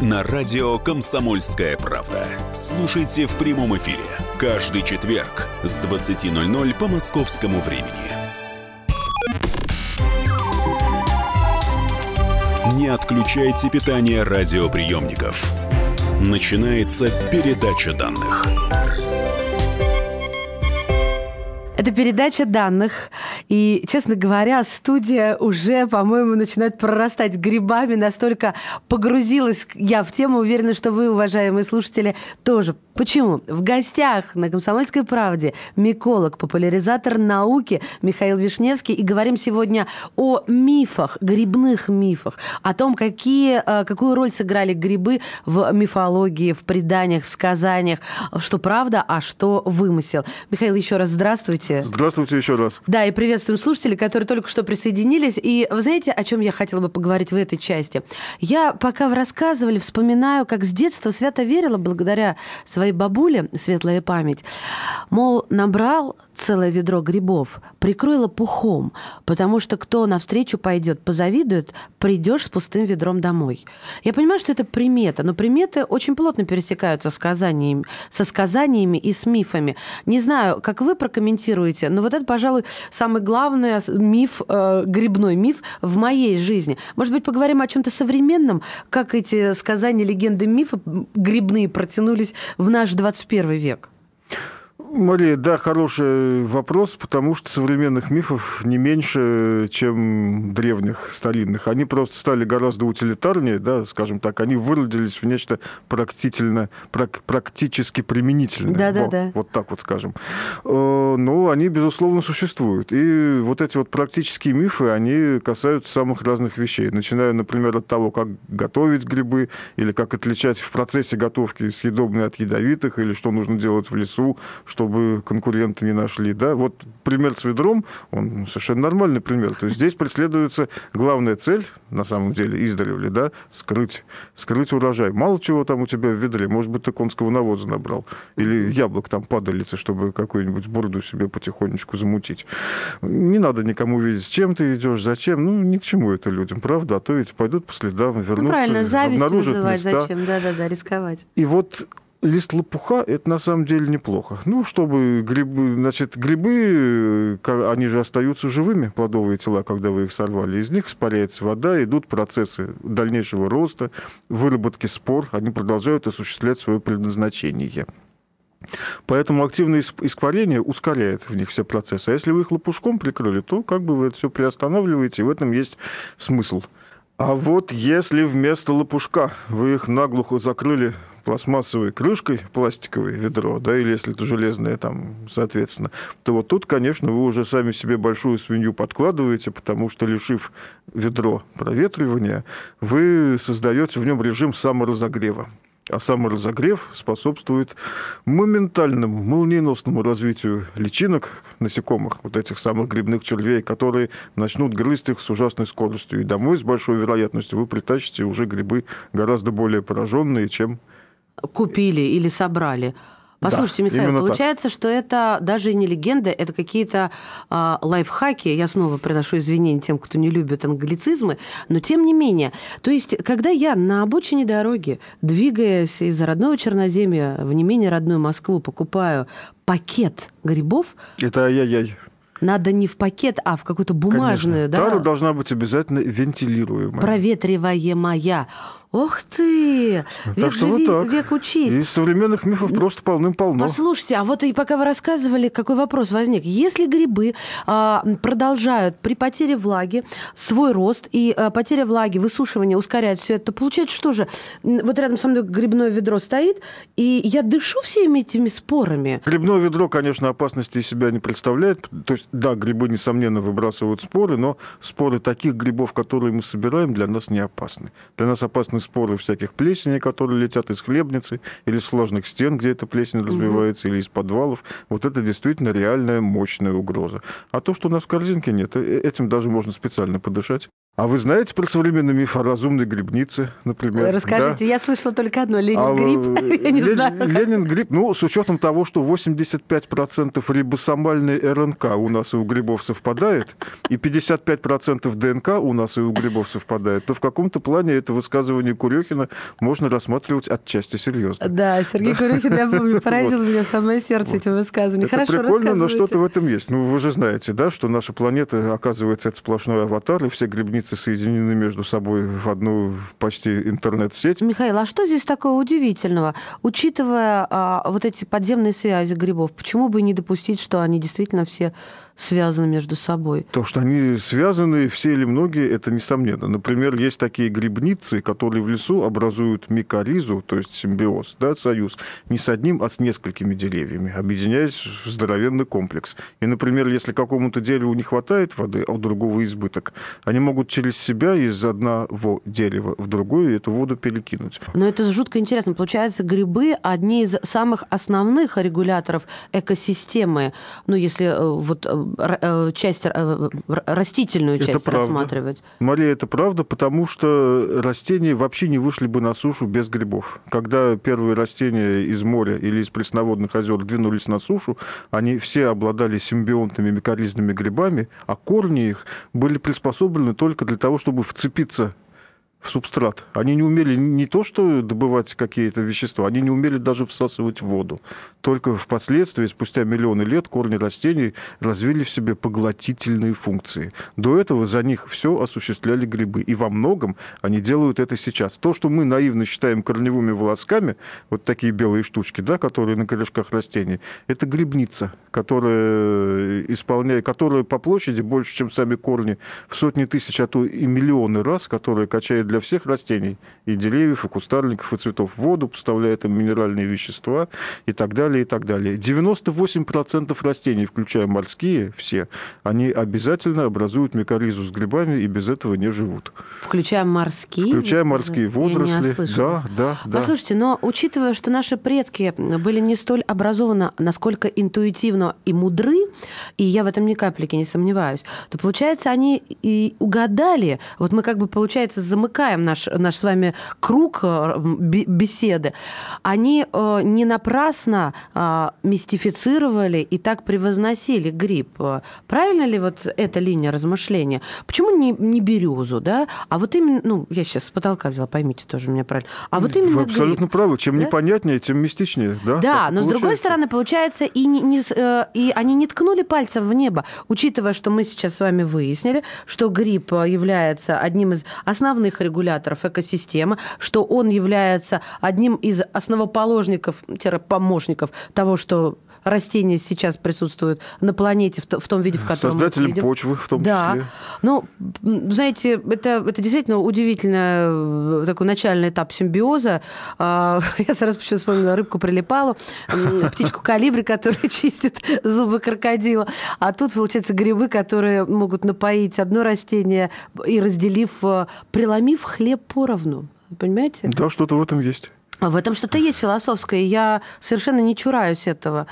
Speaker 1: на радио «Комсомольская правда». Слушайте в прямом эфире каждый четверг с 20.00 по московскому времени. Не отключайте питание радиоприемников. Начинается передача данных.
Speaker 2: Это передача данных. И, честно говоря, студия уже, по-моему, начинает прорастать грибами. Настолько погрузилась я в тему. Уверена, что вы, уважаемые слушатели, тоже. Почему? В гостях на «Комсомольской правде» миколог, популяризатор науки Михаил Вишневский. И говорим сегодня о мифах, грибных мифах, о том, какие, э, какую роль сыграли грибы в мифологии, в преданиях, в сказаниях, что правда, а что вымысел. Михаил, еще раз здравствуйте.
Speaker 3: Здравствуйте еще раз.
Speaker 2: Да, и приветствуем слушателей, которые только что присоединились. И вы знаете, о чем я хотела бы поговорить в этой части? Я, пока вы рассказывали, вспоминаю, как с детства свято верила, благодаря своей бабуле, светлая память, мол, набрал целое ведро грибов, прикрой лопухом, потому что кто навстречу пойдет, позавидует, придешь с пустым ведром домой. Я понимаю, что это примета, но приметы очень плотно пересекаются сказаниями, со сказаниями и с мифами. Не знаю, как вы прокомментируете, но вот это, пожалуй, самый главный миф, э, грибной миф в моей жизни. Может быть, поговорим о чем-то современном, как эти сказания, легенды, мифы грибные протянулись в наш 21 век?
Speaker 3: Мария, да, хороший вопрос, потому что современных мифов не меньше, чем древних, старинных. Они просто стали гораздо утилитарнее, да, скажем так, они выродились в нечто практично, прак, практически применительное.
Speaker 2: Да, да,
Speaker 3: вот,
Speaker 2: да.
Speaker 3: Вот так вот скажем. Э, но они, безусловно, существуют. И вот эти вот практические мифы, они касаются самых разных вещей. Начиная, например, от того, как готовить грибы, или как отличать в процессе готовки съедобные от ядовитых, или что нужно делать в лесу, чтобы конкуренты не нашли. Да? Вот пример с ведром, он совершенно нормальный пример. То есть здесь преследуется главная цель, на самом деле, издревле, да, скрыть, скрыть урожай. Мало чего там у тебя в ведре, может быть, ты конского навоза набрал, или яблок там падалицы, чтобы какую-нибудь бурду себе потихонечку замутить. Не надо никому видеть, с чем ты идешь, зачем. Ну, ни к чему это людям, правда? А то ведь пойдут по следам, вернутся,
Speaker 2: ну, правильно, зависть
Speaker 3: обнаружат
Speaker 2: вызывать
Speaker 3: места.
Speaker 2: зачем? Да-да-да, рисковать.
Speaker 3: И вот лист лопуха – это на самом деле неплохо. Ну, чтобы грибы... Значит, грибы, ка- они же остаются живыми, плодовые тела, когда вы их сорвали. Из них испаряется вода, идут процессы дальнейшего роста, выработки спор. Они продолжают осуществлять свое предназначение. Поэтому активное исп- испарение ускоряет в них все процессы. А если вы их лопушком прикрыли, то как бы вы это все приостанавливаете, и в этом есть смысл. А вот если вместо лопушка вы их наглухо закрыли пластмассовой крышкой, пластиковое ведро, да, или если это железное, там, соответственно, то вот тут, конечно, вы уже сами себе большую свинью подкладываете, потому что, лишив ведро проветривания, вы создаете в нем режим саморазогрева. А саморазогрев способствует моментальному, молниеносному развитию личинок, насекомых, вот этих самых грибных червей, которые начнут грызть их с ужасной скоростью. И домой с большой вероятностью вы притащите уже грибы гораздо более пораженные, чем
Speaker 2: Купили или собрали. Послушайте,
Speaker 3: Да,
Speaker 2: Михаил,
Speaker 3: именно так.
Speaker 2: получается, что это даже и не легенда, это какие-то а, лайфхаки. Я снова приношу извинения тем, кто не любит англицизмы, но тем не менее. То есть, когда я на обочине дороги, двигаясь из родного Черноземья в не менее родную Москву, покупаю пакет грибов,
Speaker 3: Это ай-яй-яй.
Speaker 2: надо не в пакет, а в какую-то бумажную,
Speaker 3: Конечно. Тара
Speaker 2: да,
Speaker 3: должна быть обязательно вентилируемая.
Speaker 2: проветриваемая. Ох ты!
Speaker 3: Так
Speaker 2: Век
Speaker 3: что вот
Speaker 2: живи,
Speaker 3: так.
Speaker 2: век учись.
Speaker 3: Из современных мифов просто полным-полно.
Speaker 2: Послушайте, а вот и пока вы рассказывали, какой вопрос возник. Если грибы а, продолжают при потере влаги свой рост, и а, потеря влаги, высушивание ускоряет все это, то получается, что же? Вот рядом со мной грибное ведро стоит, и я дышу всеми этими спорами.
Speaker 3: Грибное ведро, конечно, опасности из себя не представляет. То есть, да, грибы, несомненно, выбрасывают споры, но споры таких грибов, которые мы собираем, для нас не опасны. Для нас опасны споры всяких плесеней, которые летят из хлебницы или с влажных стен, где эта плесень развивается, или из подвалов. Вот это действительно реальная мощная угроза. А то, что у нас в корзинке нет, э- этим даже можно специально подышать. А вы знаете про современный миф о разумной грибнице, например?
Speaker 2: Ой, Расскажите,
Speaker 3: Да?
Speaker 2: я слышала только одно. Ленин
Speaker 3: А,
Speaker 2: гриб.
Speaker 3: э,
Speaker 2: Я не
Speaker 3: Лен-
Speaker 2: знаю.
Speaker 3: Ленин гриб, ну, с учетом того, что 85% рибосомальной РНК у нас и у грибов совпадает, и 55% ДНК у нас и у грибов совпадает, то в каком-то плане это высказывание Курехина можно рассматривать отчасти серьезно.
Speaker 2: Да, Сергей Курехин, я помню, поразил меня в самое сердце этим высказыванием.
Speaker 3: Это
Speaker 2: Хорошо,
Speaker 3: прикольно, но что-то в этом есть. Ну, вы же знаете, да, что наша планета, оказывается, это сплошной аватар, и все грибницы соединены между собой в одну почти интернет-сеть.
Speaker 2: Михаил, а что здесь такого удивительного? Учитывая а, вот эти подземные связи грибов, почему бы не допустить, что они действительно все связаны между собой?
Speaker 3: То, что они связаны, все или многие, это несомненно. Например, есть такие грибницы, которые в лесу образуют микоризу, то есть симбиоз, да, союз, не с одним, а с несколькими деревьями, объединяясь в здоровенный комплекс. И, например, если какому-то дереву не хватает воды, а у другого избыток, они могут через себя из одного дерева в другое эту воду перекинуть.
Speaker 2: Но это жутко интересно. Получается, грибы одни из самых основных регуляторов экосистемы. Ну, если э, вот э, часть, э, растительную
Speaker 3: Это
Speaker 2: часть
Speaker 3: правда.
Speaker 2: рассматривать.
Speaker 3: Мария, это правда, потому что растения вообще не вышли бы на сушу без грибов. Когда первые растения из моря или из пресноводных озер двинулись на сушу, они все обладали симбионтными микоризными грибами, а корни их были приспособлены только для того, чтобы вцепиться в субстрат. Они не умели не то, что добывать какие-то вещества, они не умели даже всасывать воду. Только впоследствии, спустя миллионы лет, корни растений развили в себе поглотительные функции. До этого за них все осуществляли грибы. И во многом они делают это сейчас. То, что мы наивно считаем корневыми волосками, вот такие белые штучки, да, которые на корешках растений, это грибница, которая исполняет, которая по площади больше, чем сами корни, в сотни тысяч, а то и миллионы раз, которая качает для всех растений, и деревьев, и кустарников, и цветов воду, поставляет им минеральные вещества и так далее, и так далее. 98% растений, включая морские, все, они обязательно образуют микоризу с грибами и без этого не живут.
Speaker 2: Включая морские?
Speaker 3: Включая морские водоросли. Да, да, да.
Speaker 2: Послушайте, но учитывая, что наши предки были не столь образованы, насколько интуитивно и мудры, и я в этом ни капельки не сомневаюсь, то, получается, они и угадали, вот мы как бы, получается, замыкаем наш, наш с вами круг э, бе- беседы, они э, не напрасно э, мистифицировали и так превозносили гриб. Э, Правильно ли вот эта линия размышления? Почему не, не березу, да? А вот именно, ну, я сейчас с потолка взяла, поймите тоже меня правильно. А вот именно
Speaker 3: Вы абсолютно
Speaker 2: гриб.
Speaker 3: правы. Чем
Speaker 2: Да?
Speaker 3: непонятнее, тем мистичнее. Да,
Speaker 2: Да,
Speaker 3: Так
Speaker 2: но с другой стороны, получается, и, не, не э, и они не ткнули пальцем в небо, учитывая, что мы сейчас с вами выяснили, что гриб э, является одним из основных регуляторов экосистемы, что он является одним из основоположников, помощников того, что растения сейчас присутствуют на планете в, то- в том виде, в котором мы
Speaker 3: Создателем
Speaker 2: видим.
Speaker 3: почвы в том
Speaker 2: да.
Speaker 3: числе.
Speaker 2: Ну, знаете, это, это действительно удивительный э, такой начальный этап симбиоза. А, Я сразу почему вспомнила рыбку прилипалу, птичку калибри, которая чистит зубы крокодила. А тут, получается, грибы, которые могут напоить одно растение и разделив, э, преломив хлеб поровну. Понимаете?
Speaker 3: Да, что-то в этом есть.
Speaker 2: В этом что-то есть философское, я совершенно не чураюсь этого.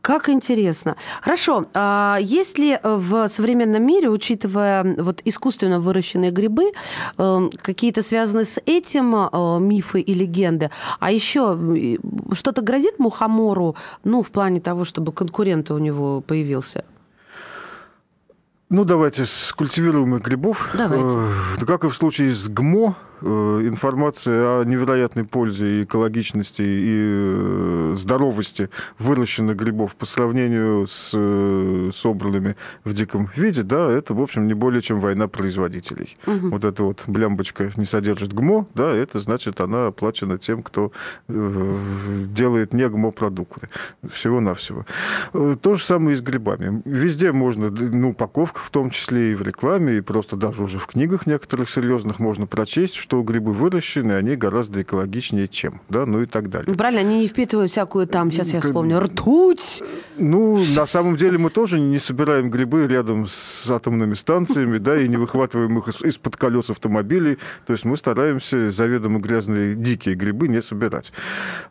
Speaker 2: Как интересно. Хорошо. А есть ли в современном мире, учитывая вот искусственно выращенные грибы, э, какие-то связанные с этим э, мифы и легенды? А еще что-то грозит мухомору, ну, в плане того, чтобы конкурент у него появился?
Speaker 3: Ну, давайте с культивируемых грибов.
Speaker 2: Давайте.
Speaker 3: Э, как и в случае с ГМО, информация о невероятной пользе и экологичности и э, здоровости выращенных грибов по сравнению с э, собранными в диком виде, да, это, в общем, не более чем война производителей. Угу. Вот эта вот блямбочка не содержит ГМО, да, это значит, она оплачена тем, кто делает не ГМО-продукты. Всего-навсего. То же самое и с грибами. Везде можно, ну, упаковка в том числе и в рекламе, и просто даже уже в книгах некоторых серьезных можно прочесть, что грибы выращены, они гораздо экологичнее, чем, да, ну и так далее. Ну,
Speaker 2: правильно, они не впитывают всякую там, сейчас я вспомню, ртуть.
Speaker 3: Ну, на самом деле мы тоже не собираем грибы рядом с атомными станциями, да, и не выхватываем их из-под колес автомобилей. То есть мы стараемся заведомо грязные дикие грибы не собирать.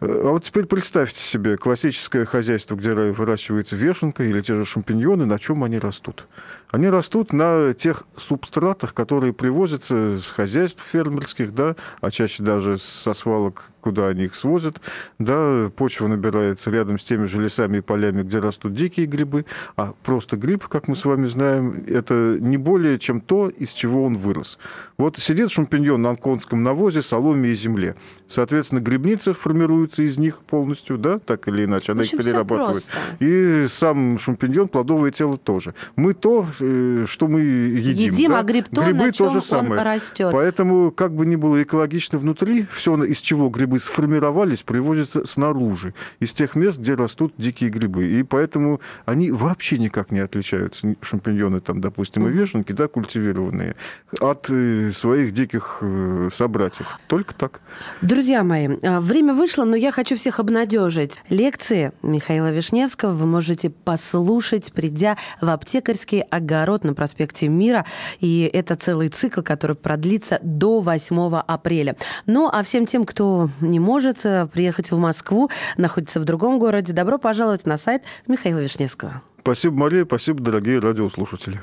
Speaker 3: А вот теперь представьте себе классическое хозяйство, где выращивается вешенка или те же шампиньоны, на чем они растут. Они растут на тех субстратах, которые привозятся с хозяйств фермерских, да, а чаще даже со свалок куда они их свозят. Да, почва набирается рядом с теми же лесами и полями, где растут дикие грибы. А просто гриб, как мы с вами знаем, это не более чем то, из чего он вырос. Вот сидит шампиньон на конском навозе, соломе и земле. Соответственно, грибница формируется из них полностью, да, так или иначе, она общем, их перерабатывает. И сам шампиньон, плодовое тело тоже. Мы то, э, что мы едим.
Speaker 2: Едим,
Speaker 3: да?
Speaker 2: а гриб то,
Speaker 3: Грибы
Speaker 2: на
Speaker 3: то же самое.
Speaker 2: растет.
Speaker 3: Поэтому, как бы ни было экологично внутри, все, из чего грибы сформировались, привозятся снаружи, из тех мест, где растут дикие грибы. И поэтому они вообще никак не отличаются, шампиньоны, там, допустим, и вешенки, да, культивированные, от своих диких э, собратьев. Только так.
Speaker 2: Друзья мои, а, время вышло, но я хочу всех обнадежить. Лекции Михаила Вишневского вы можете послушать, придя в аптекарский огород на проспекте Мира. И это целый цикл, который продлится до 8 апреля. Ну, а всем тем, кто не может э, приехать в Москву, находится в другом городе, добро пожаловать на сайт Михаила Вишневского.
Speaker 3: Спасибо, Мария, спасибо, дорогие радиослушатели.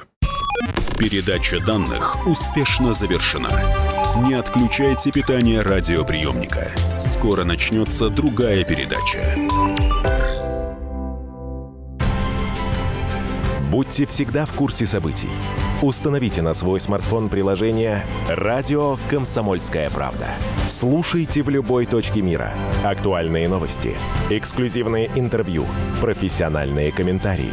Speaker 1: Передача данных успешно завершена. Не отключайте питание радиоприемника. Скоро начнется другая передача.
Speaker 5: Будьте всегда в курсе событий. Установите на свой смартфон приложение «Радио Комсомольская правда». Слушайте в любой точке мира. Актуальные новости, эксклюзивные интервью, профессиональные комментарии.